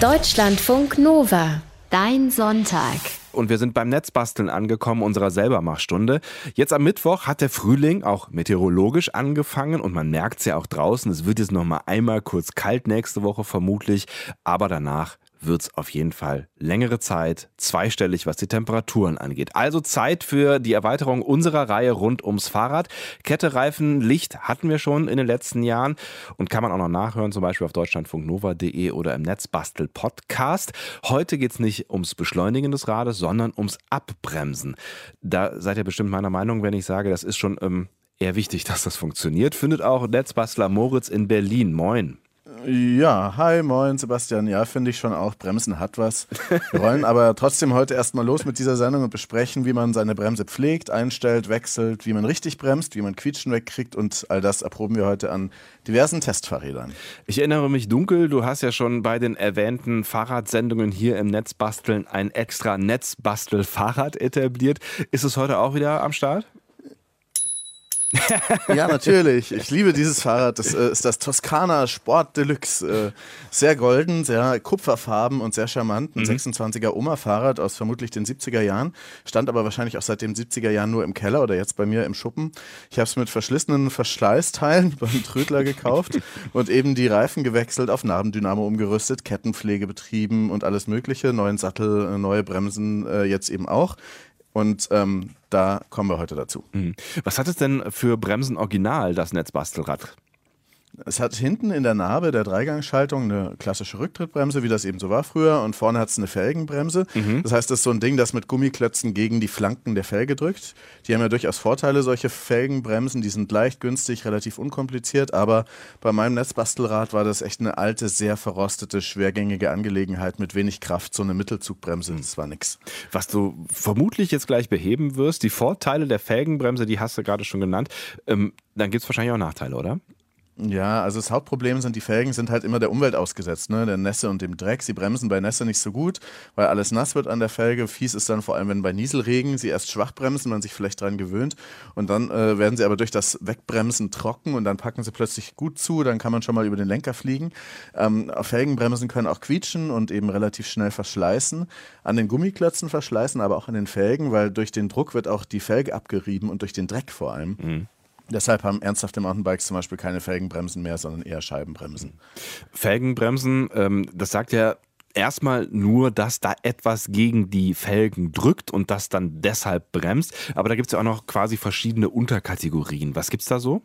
Deutschlandfunk Nova. Dein Sonntag. Und wir sind beim Netzbasteln angekommen, unserer Selbermachstunde. Jetzt am Mittwoch hat der Frühling auch meteorologisch angefangen und man merkt es ja auch draußen. Es wird jetzt noch mal einmal kurz kalt nächste Woche vermutlich, aber danach wird es auf jeden Fall längere Zeit zweistellig, was die Temperaturen angeht. Also Zeit für die Erweiterung unserer Reihe rund ums Fahrrad. Kette, Reifen, Licht hatten wir schon in den letzten Jahren und kann man auch noch nachhören, zum Beispiel auf deutschlandfunknova.de oder im Netzbastel Podcast. Heute geht es nicht ums Beschleunigen des Rades, sondern ums Abbremsen. Da seid ihr bestimmt meiner Meinung, wenn ich sage, das ist schon ähm, eher wichtig, dass das funktioniert. Findet auch Netzbastler Moritz in Berlin. Moin. Ja, hi, moin Sebastian. Ja, finde ich schon auch. Bremsen hat was. Wir wollen aber trotzdem heute erstmal los mit dieser Sendung und besprechen, wie man seine Bremse pflegt, einstellt, wechselt, wie man richtig bremst, wie man Quietschen wegkriegt und all das erproben wir heute an diversen Testfahrrädern. Ich erinnere mich dunkel, du hast ja schon bei den erwähnten Fahrradsendungen hier im Netzbasteln ein extra Netzbastel-Fahrrad etabliert. Ist es heute auch wieder am Start? ja, natürlich. Ich liebe dieses Fahrrad. Das äh, ist das Toskana Sport Deluxe. Äh, sehr golden, sehr kupferfarben und sehr charmant. Ein mhm. 26er Oma-Fahrrad aus vermutlich den 70er Jahren. Stand aber wahrscheinlich auch seit den 70er Jahren nur im Keller oder jetzt bei mir im Schuppen. Ich habe es mit verschlissenen Verschleißteilen beim Trödler gekauft und eben die Reifen gewechselt, auf Narbendynamo umgerüstet, Kettenpflege betrieben und alles Mögliche. Neuen Sattel, äh, neue Bremsen äh, jetzt eben auch. Und ähm, da kommen wir heute dazu. Mhm. Was hat es denn für Bremsen original, das Netzbastelrad? Es hat hinten in der Narbe der Dreigangschaltung eine klassische Rücktrittbremse, wie das eben so war früher, und vorne hat es eine Felgenbremse. Mhm. Das heißt, das ist so ein Ding, das mit Gummiklötzen gegen die Flanken der Felge drückt. Die haben ja durchaus Vorteile, solche Felgenbremsen. Die sind leicht, günstig, relativ unkompliziert, aber bei meinem Netzbastelrad war das echt eine alte, sehr verrostete, schwergängige Angelegenheit mit wenig Kraft, so eine Mittelzugbremse. Das war nix. Was du vermutlich jetzt gleich beheben wirst, die Vorteile der Felgenbremse, die hast du gerade schon genannt. Ähm, dann gibt es wahrscheinlich auch Nachteile, oder? Ja, also das Hauptproblem sind, die Felgen sind halt immer der Umwelt ausgesetzt, ne? der Nässe und dem Dreck. Sie bremsen bei Nässe nicht so gut, weil alles nass wird an der Felge. Fies ist dann vor allem, wenn bei Nieselregen sie erst schwach bremsen, man sich vielleicht daran gewöhnt und dann äh, werden sie aber durch das Wegbremsen trocken und dann packen sie plötzlich gut zu, dann kann man schon mal über den Lenker fliegen. Ähm, Felgenbremsen können auch quietschen und eben relativ schnell verschleißen. An den Gummiklötzen verschleißen, aber auch an den Felgen, weil durch den Druck wird auch die Felge abgerieben und durch den Dreck vor allem. Mhm. Deshalb haben ernsthafte Mountainbikes zum Beispiel keine Felgenbremsen mehr, sondern eher Scheibenbremsen. Felgenbremsen, ähm, das sagt ja erstmal nur, dass da etwas gegen die Felgen drückt und das dann deshalb bremst. Aber da gibt es ja auch noch quasi verschiedene Unterkategorien. Was gibt es da so?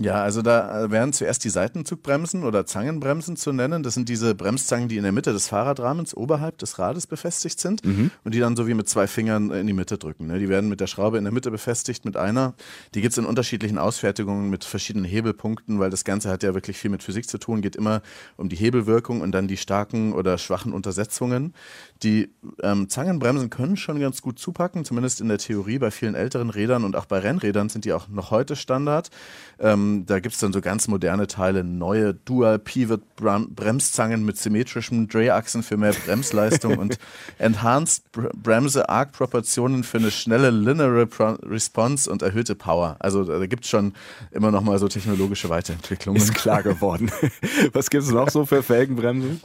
Ja, also da äh, wären zuerst die Seitenzugbremsen oder Zangenbremsen zu nennen. Das sind diese Bremszangen, die in der Mitte des Fahrradrahmens oberhalb des Rades befestigt sind mhm. und die dann so wie mit zwei Fingern in die Mitte drücken. Ne? Die werden mit der Schraube in der Mitte befestigt mit einer. Die gibt es in unterschiedlichen Ausfertigungen mit verschiedenen Hebelpunkten, weil das Ganze hat ja wirklich viel mit Physik zu tun, geht immer um die Hebelwirkung und dann die starken oder schwachen Untersetzungen. Die ähm, Zangenbremsen können schon ganz gut zupacken, zumindest in der Theorie. Bei vielen älteren Rädern und auch bei Rennrädern sind die auch noch heute Standard. Ähm, da gibt es dann so ganz moderne Teile, neue Dual-Pivot-Bremszangen mit symmetrischen Drehachsen für mehr Bremsleistung und Enhanced Bremse Arc Proportionen für eine schnelle Linear Response und erhöhte Power. Also da gibt es schon immer noch mal so technologische Weiterentwicklungen. Ist klar geworden. Was gibt es noch so für Felgenbremsen?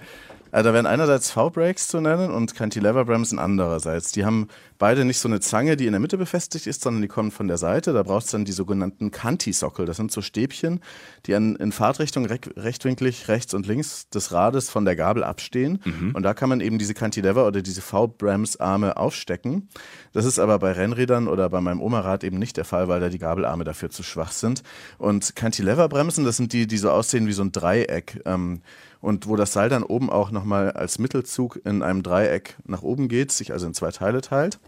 Also da wären einerseits V-Brakes zu nennen und Cantilever-Bremsen andererseits. Die haben beide nicht so eine Zange, die in der Mitte befestigt ist, sondern die kommen von der Seite. Da braucht es dann die sogenannten Canti-Sockel. Das sind so Stäbchen, die an, in Fahrtrichtung re rechtwinklig rechts und links des Rades von der Gabel abstehen. Mhm. Und da kann man eben diese Cantilever oder diese V-Bremsarme aufstecken. Das ist aber bei Rennrädern oder bei meinem Oma-Rad eben nicht der Fall, weil da die Gabelarme dafür zu schwach sind. Und Cantilever-Bremsen, das sind die, die so aussehen wie so ein Dreieck. Ähm, und wo das Seil dann oben auch nochmal als Mittelzug in einem Dreieck nach oben geht, sich also in zwei Teile teilt.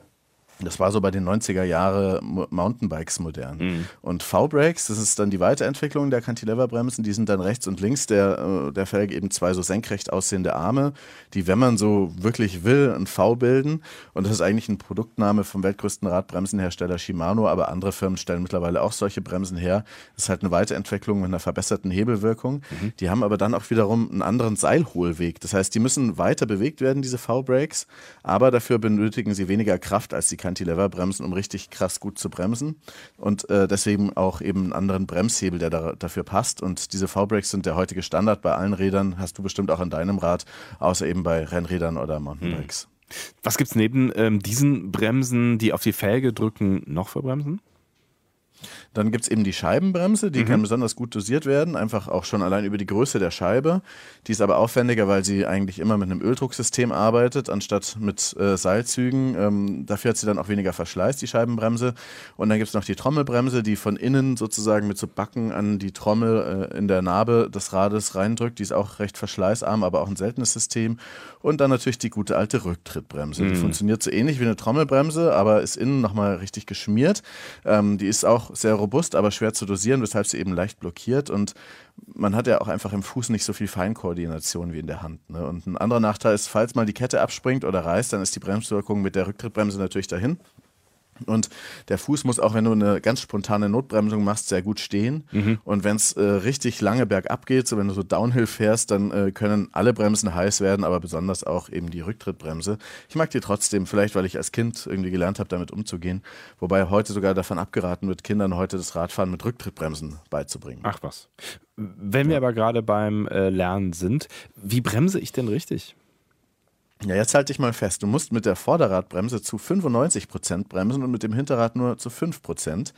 Das war so bei den 90er Jahre Mountainbikes modern. Mhm. Und V-Brakes, das ist dann die Weiterentwicklung der Cantilever-Bremsen, die sind dann rechts und links der, äh, der Felge eben zwei so senkrecht aussehende Arme, die, wenn man so wirklich will, ein V bilden. Und das ist eigentlich ein Produktname vom weltgrößten Radbremsenhersteller Shimano, aber andere Firmen stellen mittlerweile auch solche Bremsen her. Das ist halt eine Weiterentwicklung mit einer verbesserten Hebelwirkung. Mhm. Die haben aber dann auch wiederum einen anderen Seilholweg. Das heißt, die müssen weiter bewegt werden, diese V-Brakes, aber dafür benötigen sie weniger Kraft als die Cantilever-Bremsen, um richtig krass gut zu bremsen. Und äh, deswegen auch eben einen anderen Bremshebel, der da, dafür passt. Und diese V-Brakes sind der heutige Standard bei allen Rädern. Hast du bestimmt auch an deinem Rad, außer eben bei Rennrädern oder Mountainbikes. Hm. Was gibt es neben ähm, diesen Bremsen, die auf die Felge drücken, noch für Bremsen? Dann gibt es eben die Scheibenbremse, die mhm. kann besonders gut dosiert werden, einfach auch schon allein über die Größe der Scheibe. Die ist aber aufwendiger, weil sie eigentlich immer mit einem Öldrucksystem arbeitet, anstatt mit äh, Seilzügen. Ähm, dafür hat sie dann auch weniger Verschleiß, die Scheibenbremse. Und dann gibt es noch die Trommelbremse, die von innen sozusagen mit so Backen an die Trommel äh, in der Narbe des Rades reindrückt. Die ist auch recht verschleißarm, aber auch ein seltenes System. Und dann natürlich die gute alte Rücktrittbremse. Mhm. Die funktioniert so ähnlich wie eine Trommelbremse, aber ist innen nochmal richtig geschmiert. Ähm, die ist auch sehr robust, aber schwer zu dosieren, weshalb sie eben leicht blockiert. Und man hat ja auch einfach im Fuß nicht so viel Feinkoordination wie in der Hand. Ne? Und ein anderer Nachteil ist, falls mal die Kette abspringt oder reißt, dann ist die Bremswirkung mit der Rücktrittbremse natürlich dahin. Und der Fuß muss auch, wenn du eine ganz spontane Notbremsung machst, sehr gut stehen. Mhm. Und wenn es äh, richtig lange bergab geht, so wenn du so Downhill fährst, dann äh, können alle Bremsen heiß werden, aber besonders auch eben die Rücktrittbremse. Ich mag die trotzdem, vielleicht weil ich als Kind irgendwie gelernt habe, damit umzugehen. Wobei heute sogar davon abgeraten wird, Kindern heute das Radfahren mit Rücktrittbremsen beizubringen. Ach was. Wenn wir aber gerade beim äh, Lernen sind, wie bremse ich denn richtig? Ja, jetzt halte ich mal fest. Du musst mit der Vorderradbremse zu 95% bremsen und mit dem Hinterrad nur zu 5%.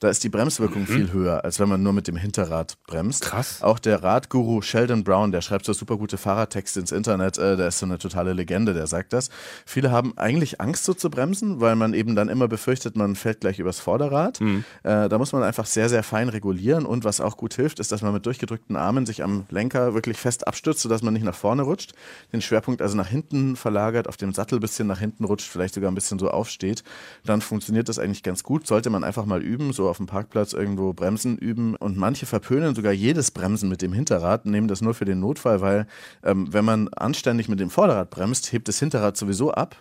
Da ist die Bremswirkung mhm. viel höher, als wenn man nur mit dem Hinterrad bremst. Krass. Auch der Radguru Sheldon Brown, der schreibt so super gute Fahrradtexte ins Internet, äh, der ist so eine totale Legende, der sagt das. Viele haben eigentlich Angst, so zu bremsen, weil man eben dann immer befürchtet, man fällt gleich übers Vorderrad. Mhm. Äh, da muss man einfach sehr, sehr fein regulieren und was auch gut hilft, ist, dass man mit durchgedrückten Armen sich am Lenker wirklich fest abstützt, sodass man nicht nach vorne rutscht, den Schwerpunkt also nach hinten verlagert, auf dem Sattel ein bisschen nach hinten rutscht, vielleicht sogar ein bisschen so aufsteht, dann funktioniert das eigentlich ganz gut. Sollte man einfach mal üben, so auf dem Parkplatz irgendwo Bremsen üben. Und manche verpönen sogar jedes Bremsen mit dem Hinterrad, nehmen das nur für den Notfall, weil ähm, wenn man anständig mit dem Vorderrad bremst, hebt das Hinterrad sowieso ab.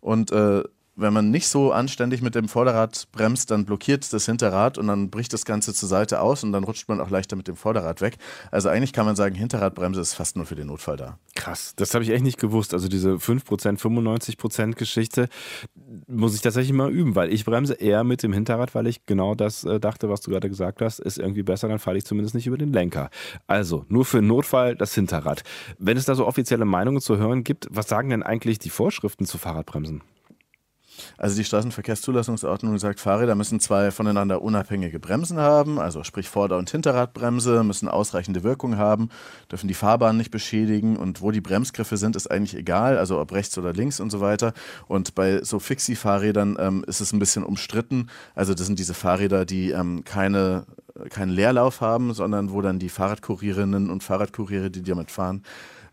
Und äh, wenn man nicht so anständig mit dem Vorderrad bremst, dann blockiert das Hinterrad und dann bricht das Ganze zur Seite aus und dann rutscht man auch leichter mit dem Vorderrad weg. Also eigentlich kann man sagen, Hinterradbremse ist fast nur für den Notfall da. Krass, das habe ich echt nicht gewusst. Also diese 5%, 95% Geschichte muss ich tatsächlich mal üben, weil ich bremse eher mit dem Hinterrad, weil ich genau das äh, dachte, was du gerade gesagt hast, ist irgendwie besser, dann falle ich zumindest nicht über den Lenker. Also nur für Notfall das Hinterrad. Wenn es da so offizielle Meinungen zu hören gibt, was sagen denn eigentlich die Vorschriften zu Fahrradbremsen? Also die Straßenverkehrszulassungsordnung sagt, Fahrräder müssen zwei voneinander unabhängige Bremsen haben, also sprich Vorder- und Hinterradbremse, müssen ausreichende Wirkung haben, dürfen die Fahrbahn nicht beschädigen und wo die Bremsgriffe sind, ist eigentlich egal, also ob rechts oder links und so weiter. Und bei so Fixie-Fahrrädern ähm, ist es ein bisschen umstritten. Also das sind diese Fahrräder, die ähm, keine keinen Leerlauf haben, sondern wo dann die Fahrradkurierinnen und Fahrradkuriere, die damit fahren,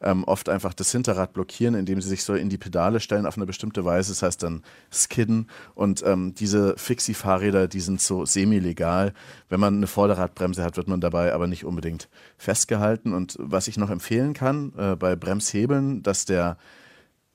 ähm, oft einfach das Hinterrad blockieren, indem sie sich so in die Pedale stellen auf eine bestimmte Weise. Das heißt dann skidden. Und ähm, diese Fixie-Fahrräder, die sind so semi-legal. Wenn man eine Vorderradbremse hat, wird man dabei aber nicht unbedingt festgehalten. Und was ich noch empfehlen kann äh, bei Bremshebeln, dass der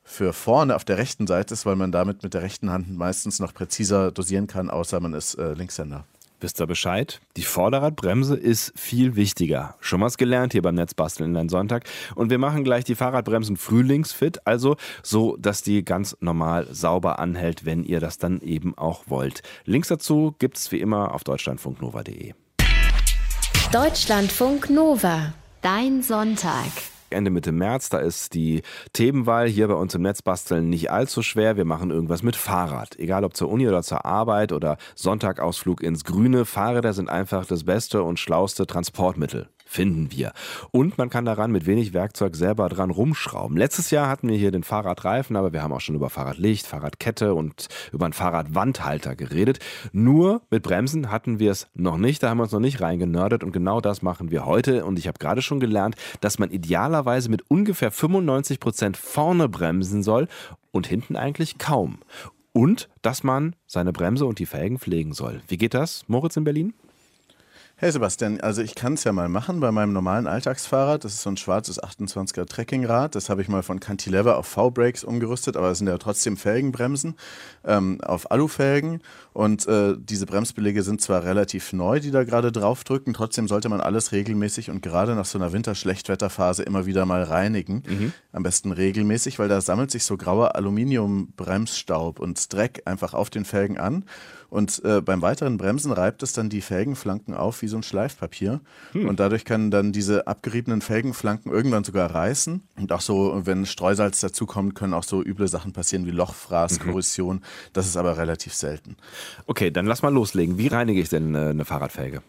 für vorne auf der rechten Seite ist, weil man damit mit der rechten Hand meistens noch präziser dosieren kann, außer man ist äh, Linkshänder. Wisst ihr Bescheid? Die Vorderradbremse ist viel wichtiger. Schon was gelernt hier beim Netzbasteln in Sonntag. Und wir machen gleich die Fahrradbremsen frühlingsfit, also so, dass die ganz normal sauber anhält, wenn ihr das dann eben auch wollt. Links dazu gibt es wie immer auf deutschlandfunknova.de. Deutschlandfunk Nova. Dein Sonntag. Ende Mitte März. Da ist die Themenwahl hier bei uns im Netzbasteln nicht allzu schwer. Wir machen irgendwas mit Fahrrad. Egal ob zur Uni oder zur Arbeit oder Sonntagausflug ins Grüne. Fahrräder sind einfach das beste und schlauste Transportmittel finden wir. Und man kann daran mit wenig Werkzeug selber dran rumschrauben. Letztes Jahr hatten wir hier den Fahrradreifen, aber wir haben auch schon über Fahrradlicht, Fahrradkette und über einen Fahrradwandhalter geredet. Nur mit Bremsen hatten wir es noch nicht, da haben wir uns noch nicht reingenördet und genau das machen wir heute. Und ich habe gerade schon gelernt, dass man idealerweise mit ungefähr 95 Prozent vorne bremsen soll und hinten eigentlich kaum. Und dass man seine Bremse und die Felgen pflegen soll. Wie geht das, Moritz in Berlin? Hey Sebastian, also ich kann es ja mal machen bei meinem normalen Alltagsfahrrad. Das ist so ein schwarzes 28er Trekkingrad. Das habe ich mal von Cantilever auf V-Brakes umgerüstet, aber es sind ja trotzdem Felgenbremsen ähm, auf Alufelgen. Und äh, diese Bremsbeläge sind zwar relativ neu, die da gerade draufdrücken, trotzdem sollte man alles regelmäßig und gerade nach so einer Winterschlechtwetterphase immer wieder mal reinigen. Mhm. Am besten regelmäßig, weil da sammelt sich so grauer Aluminiumbremsstaub und Dreck einfach auf den Felgen an. Und äh, beim weiteren Bremsen reibt es dann die Felgenflanken auf wie so ein Schleifpapier. Hm. Und dadurch können dann diese abgeriebenen Felgenflanken irgendwann sogar reißen. Und auch so, wenn Streusalz dazukommt, können auch so üble Sachen passieren wie Lochfraß, mhm. Korrosion. Das ist aber relativ selten. Okay, dann lass mal loslegen. Wie reinige ich denn äh, eine Fahrradfelge?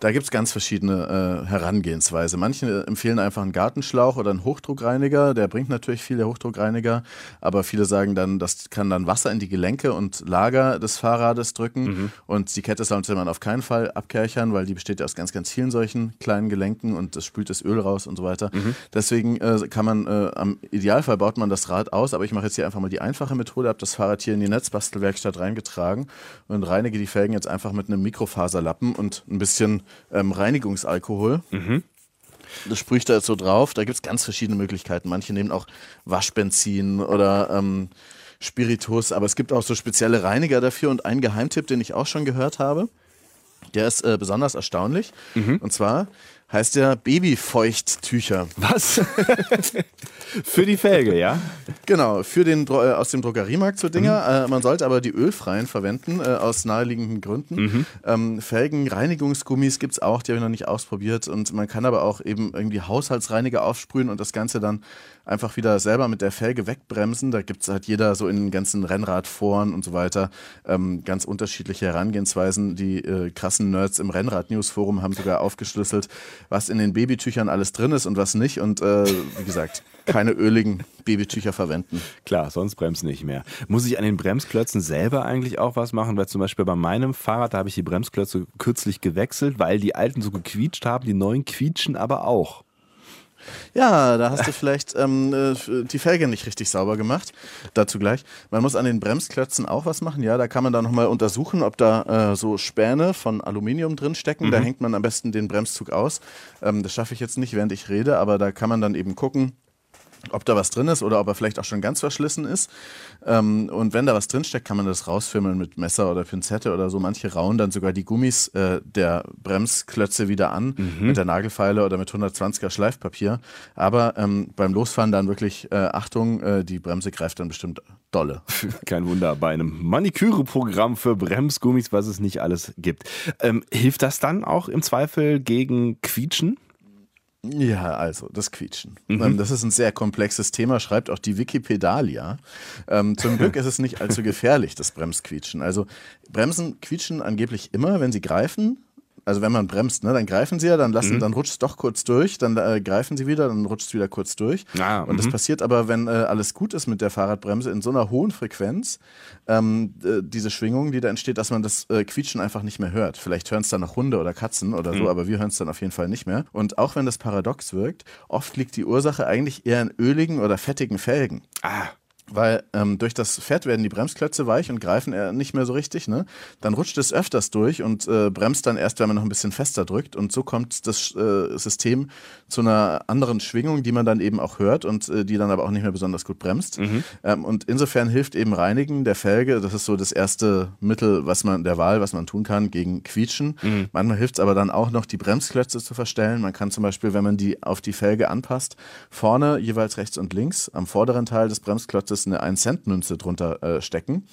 Da gibt es ganz verschiedene äh, Herangehensweise. Manche empfehlen einfach einen Gartenschlauch oder einen Hochdruckreiniger. Der bringt natürlich viel, der Hochdruckreiniger. Aber viele sagen dann, das kann dann Wasser in die Gelenke und Lager des Fahrrades drücken. Mhm. Und die Kette sollte man auf keinen Fall abkerchern, weil die besteht ja aus ganz, ganz vielen solchen kleinen Gelenken und das spült das Öl raus und so weiter. Mhm. Deswegen äh, kann man, äh, am Idealfall baut man das Rad aus. Aber ich mache jetzt hier einfach mal die einfache Methode, habe das Fahrrad hier in die Netzbastelwerkstatt reingetragen und reinige die Felgen jetzt einfach mit einem Mikrofaserlappen und ein bisschen ähm, Reinigungsalkohol. Mhm. Das sprühe ich da jetzt so drauf. Da gibt es ganz verschiedene Möglichkeiten. Manche nehmen auch Waschbenzin oder ähm, Spiritus, aber es gibt auch so spezielle Reiniger dafür. Und ein Geheimtipp, den ich auch schon gehört habe, der ist äh, besonders erstaunlich. Mhm. Und zwar heißt der Babyfeuchttücher. Was? für die Felge, ja? Genau, für den äh, aus dem Drogeriemarkt so Dinger. Mhm. Äh, man sollte aber die ölfreien verwenden, äh, aus naheliegenden Gründen. Mhm. Ähm, Felgenreinigungsgummis gibt es auch, die habe ich noch nicht ausprobiert. Und man kann aber auch eben irgendwie Haushaltsreiniger aufsprühen und das Ganze dann einfach wieder selber mit der Felge wegbremsen. Da gibt es halt jeder so in den ganzen Rennradforen und so weiter ähm, ganz unterschiedliche Herangehensweisen. Die äh, krassen Nerds im Rennrad-News-Forum haben sogar aufgeschlüsselt, was in den Babytüchern alles drin ist und was nicht. Und äh, wie gesagt, keine öligen Babytücher verwenden. Klar, sonst bremst nicht mehr. Muss ich an den Bremsklötzen selber eigentlich auch was machen? Weil zum Beispiel bei meinem Fahrrad, da habe ich die Bremsklötze kürzlich gewechselt, weil die alten so gequietscht haben, die neuen quietschen aber auch. Ja, da hast du vielleicht ähm, äh, die Felge nicht richtig sauber gemacht. Dazu gleich. Man muss an den Bremsklötzen auch was machen. Ja, da kann man dann nochmal untersuchen, ob da äh, so Späne von Aluminium drin stecken. Mhm. Da hängt man am besten den Bremszug aus. Ähm, das schaffe ich jetzt nicht, während ich rede, aber da kann man dann eben gucken, ob da was drin ist oder ob er vielleicht auch schon ganz verschlissen ist. Ähm, und wenn da was drinsteckt, kann man das rausfimmeln mit Messer oder Pinzette oder so. Manche rauen dann sogar die Gummis äh, der Bremsklötze wieder an mhm. mit der Nagelfeile oder mit 120er Schleifpapier. Aber ähm, beim Losfahren dann wirklich äh, Achtung, äh, die Bremse greift dann bestimmt dolle. Kein Wunder bei einem Maniküre-Programm für Bremsgummis, was es nicht alles gibt. Ähm, hilft das dann auch im Zweifel gegen Quietschen? Ja, also das Quietschen. Mhm. Ähm, das ist ein sehr komplexes Thema, schreibt auch die Wikipedalia. Ähm, zum Glück ist es nicht allzu gefährlich, das Bremsquietschen. Also Bremsen quietschen angeblich immer, wenn sie greifen, also wenn man bremst, ne, dann greifen sie ja, dann lassen, mhm. dann rutscht es doch kurz durch, dann äh, greifen sie wieder, dann rutscht es wieder kurz durch. Ah, und das mhm. passiert aber, wenn äh, alles gut ist mit der Fahrradbremse in so einer hohen Frequenz, ähm, äh, diese Schwingung, die da entsteht, dass man das äh, Quietschen einfach nicht mehr hört. Vielleicht hören es dann noch Hunde oder Katzen oder so, mhm. aber wir hören es dann auf jeden Fall nicht mehr. Und auch wenn das paradox wirkt, oft liegt die Ursache eigentlich eher in öligen oder fettigen Felgen. Ah weil ähm, durch das Fett werden die Bremsklötze weich und greifen äh, nicht mehr so richtig. Ne? Dann rutscht es öfters durch und äh, bremst dann erst, wenn man noch ein bisschen fester drückt. Und so kommt das äh, System zu einer anderen Schwingung, die man dann eben auch hört und äh, die dann aber auch nicht mehr besonders gut bremst. Mhm. Ähm, und insofern hilft eben Reinigen der Felge. Das ist so das erste Mittel, was man der Wahl, was man tun kann gegen Quietschen. Mhm. Manchmal hilft es aber dann auch noch, die Bremsklötze zu verstellen. Man kann zum Beispiel, wenn man die auf die Felge anpasst, vorne jeweils rechts und links am vorderen Teil des Bremsklotzes Belages eine 1-Cent-Münze drunter äh, stecken.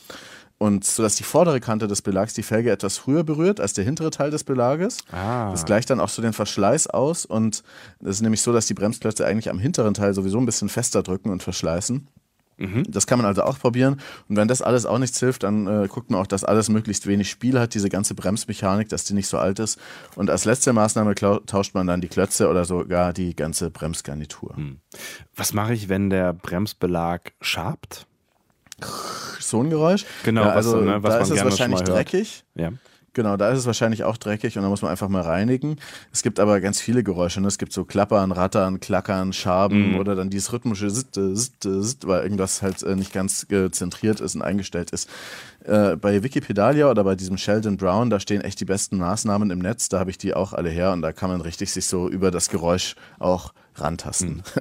Und so dass die vordere Kante des Belags die Felge etwas früher berührt als der hintere Teil des Belages. Ah. Das gleicht dann auch so den Verschleiß aus. Und es ist nämlich so, dass die Bremsklötze eigentlich am hinteren Teil sowieso ein bisschen fester drücken und verschleißen. Mhm. Das kann man also auch probieren. Und wenn das alles auch nichts hilft, dann äh, guckt man auch, dass alles möglichst wenig Spiel hat, diese ganze Bremsmechanik, dass die nicht so alt ist. Und als letzte Maßnahme tauscht man dann die Klötze oder sogar die ganze Bremsgarnitur. Mhm. Was mache ich, wenn der Bremsbelag schabt? So ein Geräusch? Genau, ja, also was, ne, was da ist es wahrscheinlich dreckig. Ja Genau, da ist es wahrscheinlich auch dreckig und da muss man einfach mal reinigen. Es gibt aber ganz viele Geräusche. Ne? Es gibt so Klappern, Rattern, Klackern, Schaben Mhm. oder dann dieses rhythmische Sitte, Sitte, Sitte, weil irgendwas halt äh, nicht ganz zentriert ist und eingestellt ist. Äh, bei Wikipedia oder bei diesem Sheldon Brown, da stehen echt die besten Maßnahmen im Netz. Da habe ich die auch alle her und da kann man richtig sich so über das Geräusch auch rantasten.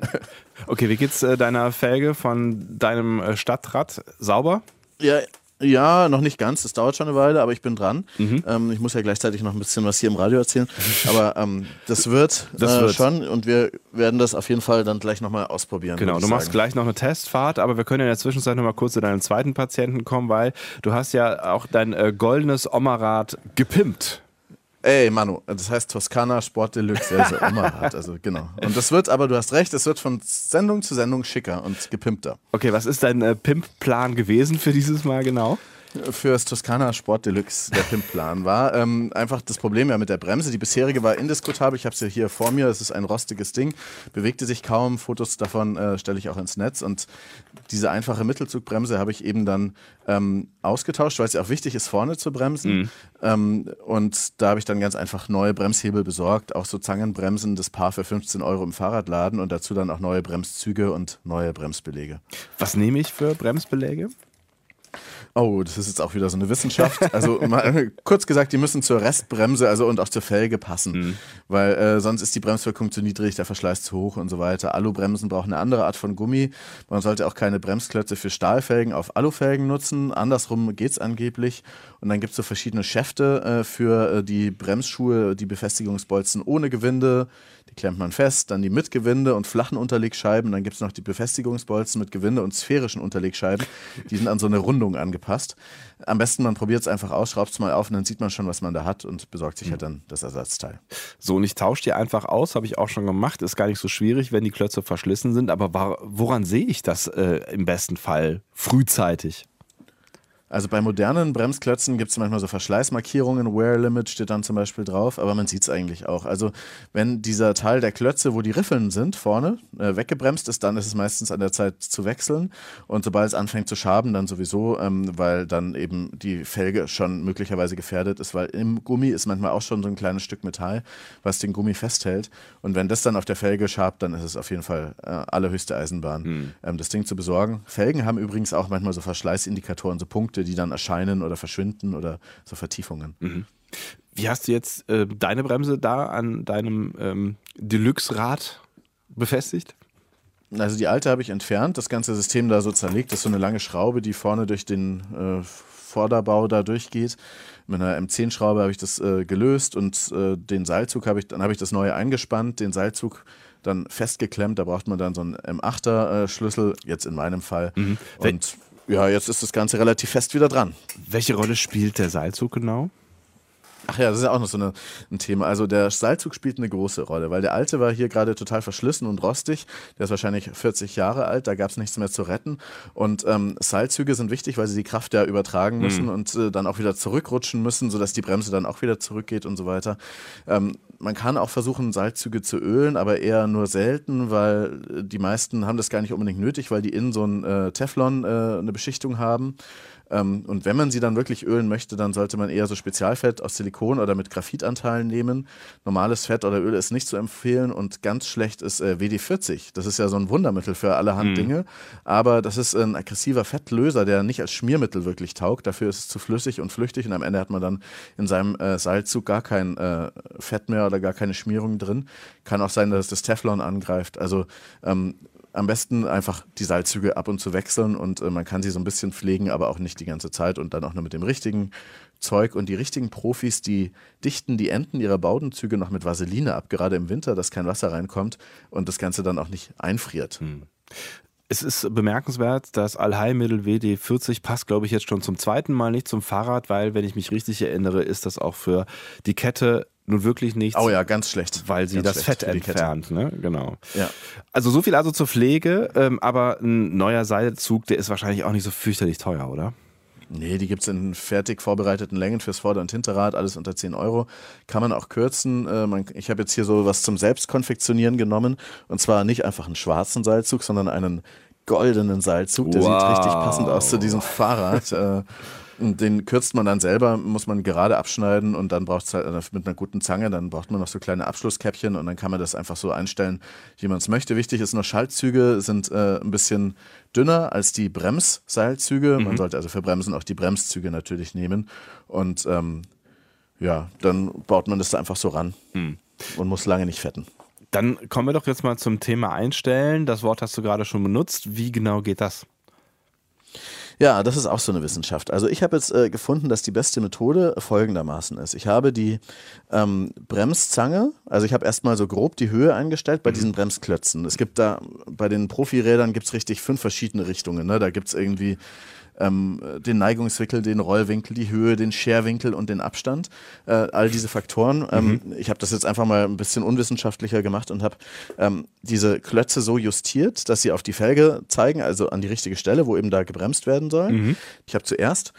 Okay, wie geht's äh, deiner Felge von deinem äh, Stadtrad? Sauber? Ja, ja, noch nicht ganz. Das dauert schon eine Weile, aber ich bin dran. Ähm, ich muss ja gleichzeitig noch ein bisschen was hier im Radio erzählen. Aber ähm, das wird, Das äh, wird. schon und wir werden das auf jeden Fall dann gleich nochmal ausprobieren. Genau, du ich machst sagen. gleich noch eine Testfahrt, aber wir können in der Zwischenzeit noch mal kurz zu deinem zweiten Patienten kommen, weil du hast ja auch dein äh, goldenes Oma-Rad gepimpt. Ey, Manu, das heißt Toskana Sport Deluxe, also Oma-Rad. Also genau. Und das wird, aber du hast recht, es wird von Sendung zu Sendung schicker und gepimpter. Okay, was ist dein äh, Pimp-Plan gewesen für dieses Mal genau? Fürs Toskana Sport Deluxe der Pimpplan war ähm, einfach das Problem ja mit der Bremse. Die bisherige war indiskutabel. Ich habe sie hier vor mir. Es ist ein rostiges Ding, bewegte sich kaum. Fotos davon äh, stelle ich auch ins Netz. Und diese einfache Mittelzugbremse habe ich eben dann ähm, ausgetauscht, weil es ja auch wichtig ist, vorne zu bremsen. Ähm, und da habe ich dann ganz einfach neue Bremshebel besorgt, auch so Zangenbremsen, das Paar für 15 Euro im Fahrradladen und dazu dann auch neue Bremszüge und neue Bremsbelege. Was nehme ich für Bremsbeläge? Oh, das ist jetzt auch wieder so eine Wissenschaft. Also mal, kurz gesagt, die müssen zur Restbremse also und auch zur Felge passen, weil äh, sonst ist die Bremswirkung zu niedrig, der Verschleiß zu hoch und so weiter. Alubremsen brauchen eine andere Art von Gummi. Man sollte auch keine Bremsklötze für Stahlfelgen auf Alufelgen nutzen. Andersrum geht's angeblich. Und dann gibt's so verschiedene Schäfte äh, für äh, die Bremsschuhe, die Befestigungsbolzen ohne Gewinde. Klemmt man fest, dann die mit Gewinde und flachen Unterlegscheiben. Dann gibt's noch die Befestigungsbolzen mit Gewinde und sphärischen Unterlegscheiben. Die sind an so eine Rundung angepasst. Am besten, man probiert es einfach aus, schraubt es mal auf und dann sieht man schon, was man da hat und besorgt sich halt dann das Ersatzteil. So, und ich tausche die einfach aus, habe ich auch schon gemacht. Ist gar nicht so schwierig, wenn die Klötze verschlissen sind. Aber woran sehe ich das äh, im besten Fall frühzeitig? Also bei modernen Bremsklötzen gibt es manchmal so Verschleißmarkierungen, Wear Limit steht dann zum Beispiel drauf, aber man sieht es eigentlich auch. Also wenn dieser Teil der Klötze, wo die Riffeln sind, vorne, äh, weggebremst ist, dann ist es meistens an der Zeit zu wechseln. Und sobald es anfängt zu schaben, dann sowieso, ähm, weil dann eben die Felge schon möglicherweise gefährdet ist, weil im Gummi ist manchmal auch schon so ein kleines Stück Metall, was den Gummi festhält. Und wenn das dann auf der Felge schabt, dann ist es auf jeden Fall äh, allerhöchste Eisenbahn, ähm, das Ding zu besorgen. Felgen haben übrigens auch manchmal so Verschleißindikatoren, so Punkte, die dann erscheinen oder verschwinden oder so Vertiefungen. Wie hast du jetzt äh, deine Bremse da an deinem ähm, Deluxe-Rad befestigt? Also die alte habe ich entfernt, das ganze System da so zerlegt. Das ist so eine lange Schraube, die vorne durch den äh, Vorderbau da durchgeht. Mit einer M10-Schraube habe ich das äh, gelöst und äh, den Seilzug habe ich, dann habe ich das neue eingespannt, den Seilzug dann festgeklemmt. Da braucht man dann so einen M8er-Schlüssel, jetzt in meinem Fall. Und ja, jetzt ist das Ganze relativ fest wieder dran. Welche Rolle spielt der Seilzug genau? Ach ja, das ist ja auch noch so eine, ein Thema. Also der Seilzug spielt eine große Rolle, weil der alte war hier gerade total verschlissen und rostig. Der ist wahrscheinlich 40 Jahre alt, da gab es nichts mehr zu retten. Und ähm, Seilzüge sind wichtig, weil sie die Kraft ja übertragen müssen und äh, dann auch wieder zurückrutschen müssen, sodass die Bremse dann auch wieder zurückgeht und so weiter. Ähm, man kann auch versuchen, Seilzüge zu ölen, aber eher nur selten, weil äh, die meisten haben das gar nicht unbedingt nötig, weil die innen so ein äh, Teflon, äh, eine Beschichtung haben. Ähm, und wenn man sie dann wirklich ölen möchte, dann sollte man eher so Spezialfett aus Silikon oder mit Graphitanteilen nehmen. Normales Fett oder Öl ist nicht zu empfehlen und ganz schlecht ist äh, WD-40. Das ist ja so ein Wundermittel für allerhand Dinge, aber das ist ein aggressiver Fettlöser, der nicht als Schmiermittel wirklich taugt. Dafür ist es zu flüssig und flüchtig und am Ende hat man dann in seinem äh, Seilzug gar kein äh, Fett mehr oder gar keine Schmierung drin. Kann auch sein, dass das Teflon angreift. Also ähm, am besten einfach die Seilzüge ab und zu wechseln und äh, man kann sie so ein bisschen pflegen, aber auch nicht die ganze Zeit und dann auch nur mit dem richtigen Zeug und die richtigen Profis, die dichten die Enden ihrer Baudenzüge noch mit Vaseline ab, gerade im Winter, dass kein Wasser reinkommt und das Ganze dann auch nicht einfriert. Es ist bemerkenswert, das Allheilmittel WD40 passt, glaube ich, jetzt schon zum zweiten Mal nicht zum Fahrrad, weil, wenn ich mich richtig erinnere, ist das auch für die Kette nun wirklich nichts, Oh ja, ganz schlecht. weil sie Ganz das Fett entfernt. Ne? Genau. Ja. Also so viel also zur Pflege, ähm, aber ein neuer Seilzug, der ist wahrscheinlich auch nicht so fürchterlich teuer, oder? Nee, die gibt es in fertig vorbereiteten Längen fürs Vorder- und Hinterrad, alles unter 10 Euro. Kann man auch kürzen. Äh, man, ich habe jetzt hier so was zum Selbstkonfektionieren genommen. Und zwar nicht einfach einen schwarzen Seilzug, sondern einen goldenen Seilzug. Der Wow. sieht richtig passend aus zu diesem Fahrrad. Äh, Den kürzt man dann selber, muss man gerade abschneiden und dann braucht es halt mit einer guten Zange, dann braucht man noch so kleine Abschlusskäppchen und dann kann man das einfach so einstellen, wie man es möchte. Wichtig ist nur, Schaltzüge sind äh, ein bisschen dünner als die Bremsseilzüge. Mhm. Man sollte also für Bremsen auch die Bremszüge natürlich nehmen. Und ähm, ja, dann baut man das da einfach so ran mhm. und muss lange nicht fetten. Dann kommen wir doch jetzt mal zum Thema Einstellen. Das Wort hast du gerade schon benutzt. Wie genau geht das? Ja, das ist auch so eine Wissenschaft. Also ich habe jetzt äh, gefunden, dass die beste Methode folgendermaßen ist. Ich habe die ähm, Bremszange, also ich habe erstmal so grob die Höhe eingestellt bei mhm. diesen Bremsklötzen. Es gibt da, bei den Profirädern gibt es richtig fünf verschiedene Richtungen. Ne? Da gibt es irgendwie ähm, den Neigungswinkel, den Rollwinkel, die Höhe, den Scherwinkel und den Abstand. Äh, all diese Faktoren. Ähm, mhm. Ich habe das jetzt einfach mal ein bisschen unwissenschaftlicher gemacht und habe ähm, diese Klötze so justiert, dass sie auf die Felge zeigen, also an die richtige Stelle, wo eben da gebremst werden soll. Mhm. Ich habe zuerst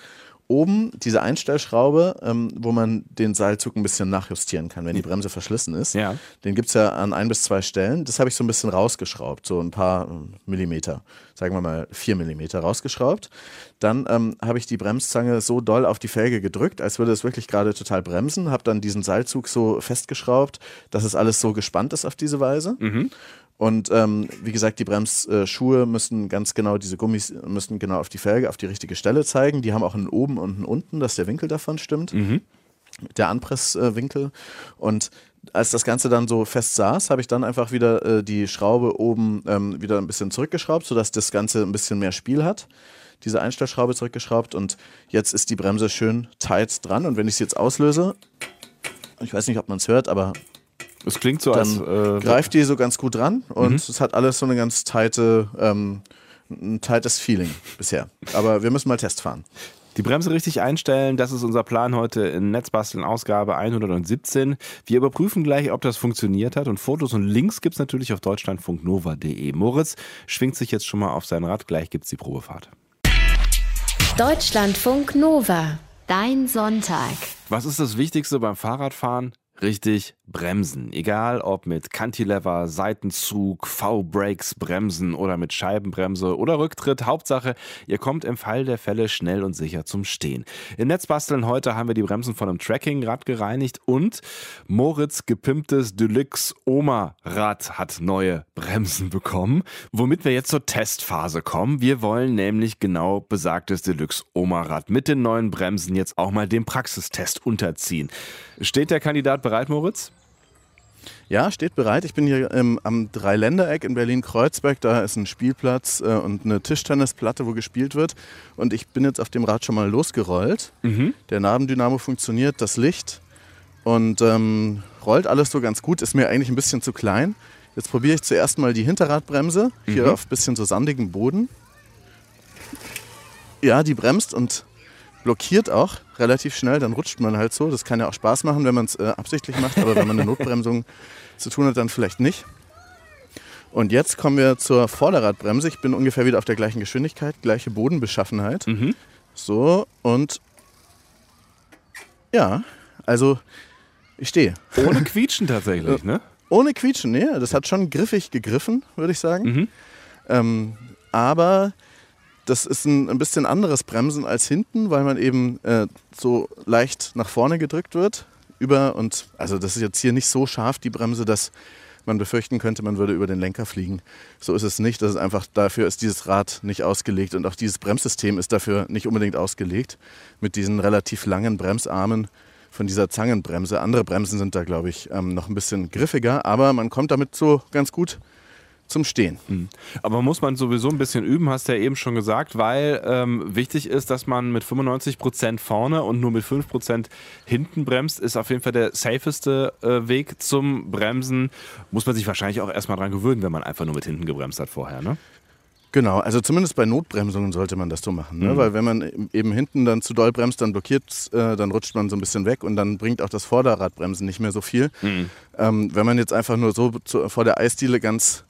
oben diese Einstellschraube, ähm, wo man den Seilzug ein bisschen nachjustieren kann, wenn die Bremse verschlissen ist. Ja. Den gibt es ja an ein bis zwei Stellen. Das habe ich so ein bisschen rausgeschraubt, so ein paar ähm, Millimeter, sagen wir mal vier Millimeter rausgeschraubt. Dann ähm, habe ich die Bremszange so doll auf die Felge gedrückt, als würde es wirklich gerade total bremsen. Habe dann diesen Seilzug so festgeschraubt, dass es alles so gespannt ist auf diese Weise. Mhm. Und ähm, wie gesagt, die Bremsschuhe müssen ganz genau, diese Gummis müssen genau auf die Felge, auf die richtige Stelle zeigen. Die haben auch einen oben und einen unten, dass der Winkel davon stimmt. Mhm. Der Anpresswinkel. Und als das Ganze dann so fest saß, habe ich dann einfach wieder äh, die Schraube oben ähm, wieder ein bisschen zurückgeschraubt, sodass das Ganze ein bisschen mehr Spiel hat. Diese Einstellschraube zurückgeschraubt und jetzt ist die Bremse schön tight dran. Und wenn ich sie jetzt auslöse, ich weiß nicht, ob man es hört, aber es klingt so, dann als. Äh, greift die so ganz gut ran und mhm. es hat alles so eine ganz tighte, ähm, ein tightes Feeling bisher. Aber wir müssen mal Test fahren. Die Bremse richtig einstellen, das ist unser Plan heute in Netzbasteln Ausgabe 117. Wir überprüfen gleich, ob das funktioniert hat und Fotos und Links gibt es natürlich auf deutschlandfunknova.de. Moritz schwingt sich jetzt schon mal auf sein Rad, gleich gibt es die Probefahrt. Deutschlandfunk Nova, dein Sonntag. Was ist das Wichtigste beim Fahrradfahren? Richtig, Bremsen. Egal ob mit Cantilever, Seitenzug, V-Brakes, Bremsen oder mit Scheibenbremse oder Rücktritt. Hauptsache, ihr kommt im Fall der Fälle schnell und sicher zum Stehen. In Netzbasteln heute haben wir die Bremsen von einem Trackingrad gereinigt und Moritz gepimptes Deluxe Oma Rad hat neue Bremsen bekommen, womit wir jetzt zur Testphase kommen. Wir wollen nämlich genau besagtes Deluxe Oma Rad mit den neuen Bremsen jetzt auch mal dem Praxistest unterziehen. Steht der Kandidat bereit, Moritz? Ja, steht bereit. Ich bin hier ähm, am Dreiländereck in Berlin-Kreuzberg. Da ist ein Spielplatz äh, und eine Tischtennisplatte, wo gespielt wird. Und ich bin jetzt auf dem Rad schon mal losgerollt. Mhm. Der Nabendynamo funktioniert, das Licht. Und ähm, rollt alles so ganz gut. Ist mir eigentlich ein bisschen zu klein. Jetzt probiere ich zuerst mal die Hinterradbremse. Hier mhm. auf ein bisschen so sandigem Boden. Ja, die bremst und blockiert auch relativ schnell, dann rutscht man halt so. Das kann ja auch Spaß machen, wenn man es äh, absichtlich macht, aber wenn man eine Notbremsung zu tun hat, dann vielleicht nicht. Und jetzt kommen wir zur Vorderradbremse. Ich bin ungefähr wieder auf der gleichen Geschwindigkeit, gleiche Bodenbeschaffenheit. Mhm. So, und ja, also ich stehe. Ohne Quietschen tatsächlich, ne? Ohne Quietschen, nee. Das hat schon griffig gegriffen, würde ich sagen. Mhm. Ähm, aber das ist ein, ein bisschen anderes Bremsen als hinten, weil man eben äh, so leicht nach vorne gedrückt wird. Über und also das ist jetzt hier nicht so scharf, die Bremse, dass man befürchten könnte, man würde über den Lenker fliegen. So ist es nicht. Das ist einfach, dafür ist dieses Rad nicht ausgelegt und auch dieses Bremssystem ist dafür nicht unbedingt ausgelegt. Mit diesen relativ langen Bremsarmen von dieser Zangenbremse. Andere Bremsen sind da, glaube ich, ähm, noch ein bisschen griffiger, aber man kommt damit so ganz gut zum Stehen. Mhm. Aber muss man sowieso ein bisschen üben, hast du ja eben schon gesagt, weil ähm, wichtig ist, dass man mit 95% vorne und nur mit 5% hinten bremst, ist auf jeden Fall der safeste äh, Weg zum Bremsen. Muss man sich wahrscheinlich auch erstmal dran gewöhnen, wenn man einfach nur mit hinten gebremst hat vorher, ne? Genau, also zumindest bei Notbremsungen sollte man das so machen, ne? mhm. weil wenn man eben hinten dann zu doll bremst, dann blockiert äh, dann rutscht man so ein bisschen weg und dann bringt auch das Vorderradbremsen nicht mehr so viel. Mhm. Ähm, wenn man jetzt einfach nur so zu, vor der Eisdiele ganz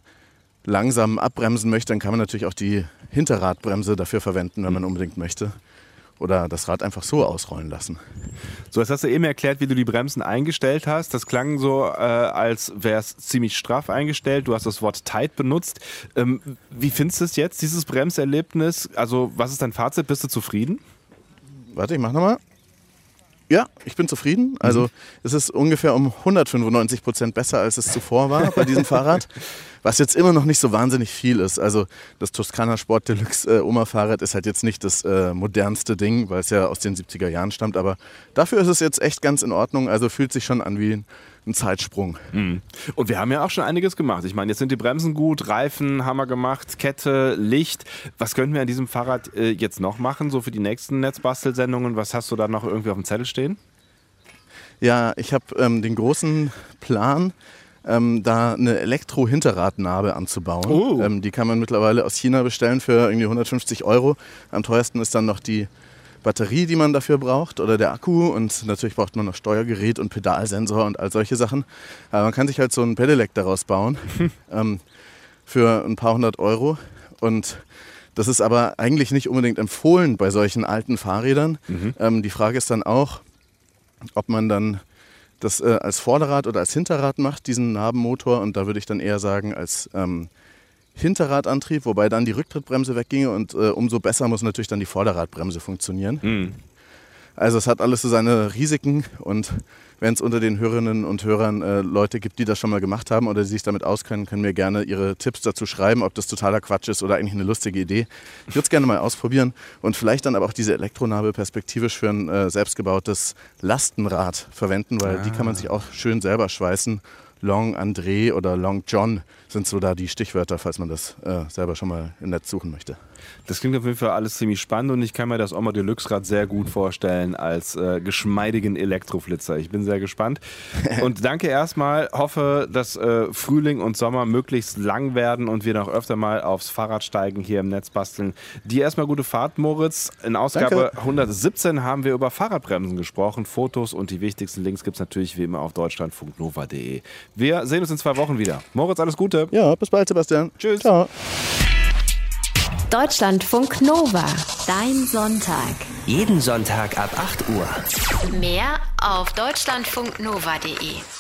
langsam abbremsen möchte, dann kann man natürlich auch die Hinterradbremse dafür verwenden, wenn man mhm. unbedingt möchte. Oder das Rad einfach so ausrollen lassen. So, jetzt hast du eben erklärt, wie du die Bremsen eingestellt hast. Das klang so, äh, als wäre es ziemlich straff eingestellt. Du hast das Wort tight benutzt. Ähm, wie findest du es jetzt, dieses Bremserlebnis? Also, was ist dein Fazit? Bist du zufrieden? warte, ich mach nochmal. Ja, ich bin zufrieden. Also mhm. es ist ungefähr um 195 Prozent besser, als es zuvor war bei diesem Fahrrad. Was jetzt immer noch nicht so wahnsinnig viel ist. Also das Toskana Sport Deluxe äh, Oma Fahrrad ist halt jetzt nicht das äh, modernste Ding, weil es ja aus den 70er Jahren stammt. Aber dafür ist es jetzt echt ganz in Ordnung. Also fühlt sich schon an wie ein ein Zeitsprung. Mhm. Und wir haben ja auch schon einiges gemacht. Ich meine, jetzt sind die Bremsen gut, Reifen haben wir gemacht, Kette, Licht. Was könnten wir an diesem Fahrrad äh, jetzt noch machen, so für die nächsten Netzbastelsendungen? Was hast du da noch irgendwie auf dem Zettel stehen? Ja, ich habe ähm, den großen Plan, ähm, da eine Elektro-Hinterradnabe anzubauen. Oh. Ähm, die kann man mittlerweile aus China bestellen für irgendwie 150 Euro. Am teuersten ist dann noch die Batterie, die man dafür braucht oder der Akku und natürlich braucht man noch Steuergerät und Pedalsensor und all solche Sachen. Aber man kann sich halt so ein Pedelec daraus bauen ähm, für ein paar hundert Euro und das ist aber eigentlich nicht unbedingt empfohlen bei solchen alten Fahrrädern. Mhm. Ähm, die Frage ist dann auch, ob man dann das äh, als Vorderrad oder als Hinterrad macht, diesen Nabenmotor. Und da würde ich dann eher sagen, als ähm, Hinterradantrieb, wobei dann die Rücktrittbremse wegginge und äh, umso besser muss natürlich dann die Vorderradbremse funktionieren. Mhm. Also es hat alles so seine Risiken und wenn es unter den Hörerinnen und Hörern äh, Leute gibt, die das schon mal gemacht haben oder die sich damit auskennen, können mir gerne ihre Tipps dazu schreiben, ob das totaler Quatsch ist oder eigentlich eine lustige Idee. Ich würde es gerne mal ausprobieren und vielleicht dann aber auch diese Elektronabel perspektivisch für ein äh, selbstgebautes Lastenrad verwenden, weil ah. die kann man ah. sich auch schön selber schweißen Long André oder Long John sind so da die Stichwörter, falls man das äh, selber schon mal im Netz suchen möchte. Das klingt auf jeden Fall alles ziemlich spannend und ich kann mir das Oma Deluxe Rad sehr gut vorstellen als äh, geschmeidigen Elektroflitzer. Ich bin sehr gespannt und danke erstmal. Hoffe, dass äh, Frühling und Sommer möglichst lang werden und wir noch öfter mal aufs Fahrrad steigen hier im Netz basteln. Dir erstmal gute Fahrt, Moritz. In Ausgabe danke. 117 haben wir über Fahrradbremsen gesprochen. Fotos und die wichtigsten Links gibt es natürlich wie immer auf deutschlandfunknova.de. Wir sehen uns in zwei Wochen wieder. Moritz, alles Gute. Ja, bis bald, Sebastian. Tschüss. Ciao. Deutschlandfunk Nova. Dein Sonntag. Jeden Sonntag ab 8 Uhr. Mehr auf deutschlandfunknova.de.